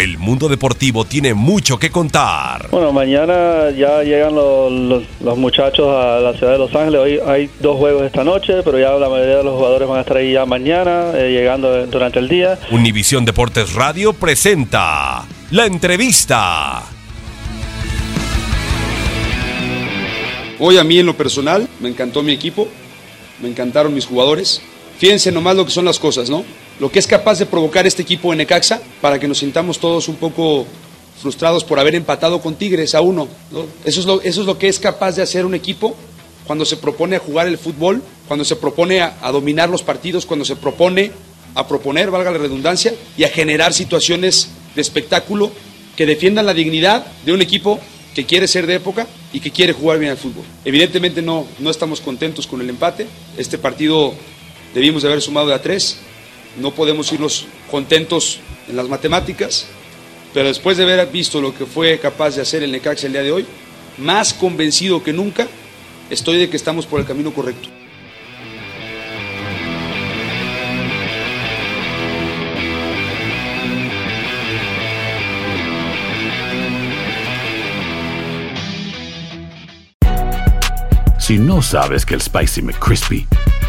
El mundo deportivo tiene mucho que contar. Bueno, mañana ya llegan los, los- los muchachos a la ciudad de Los Ángeles. Hoy hay dos juegos esta noche, pero ya la mayoría de los jugadores van a estar ahí ya mañana, eh, llegando durante el día. Univisión Deportes Radio presenta la entrevista. Hoy a mí en lo personal me encantó mi equipo, me encantaron mis jugadores. Fíjense nomás lo que son las cosas, ¿no? Lo que es capaz de provocar este equipo en Necaxa para que nos sintamos todos un poco frustrados por haber empatado con Tigres a uno. ¿no? Eso, es lo, eso es lo que es capaz de hacer un equipo cuando se propone a jugar el fútbol, cuando se propone a, a dominar los partidos, cuando se propone a proponer, valga la redundancia, y a generar situaciones de espectáculo que defiendan la dignidad de un equipo que quiere ser de época y que quiere jugar bien al fútbol. Evidentemente no, no estamos contentos con el empate. Este partido debimos de haber sumado de a tres. No podemos irnos contentos en las matemáticas, pero después de haber visto lo que fue capaz de hacer el Necaxa el día de hoy, más convencido que nunca estoy de que estamos por el camino correcto. Si no sabes que el Spicy McCrispy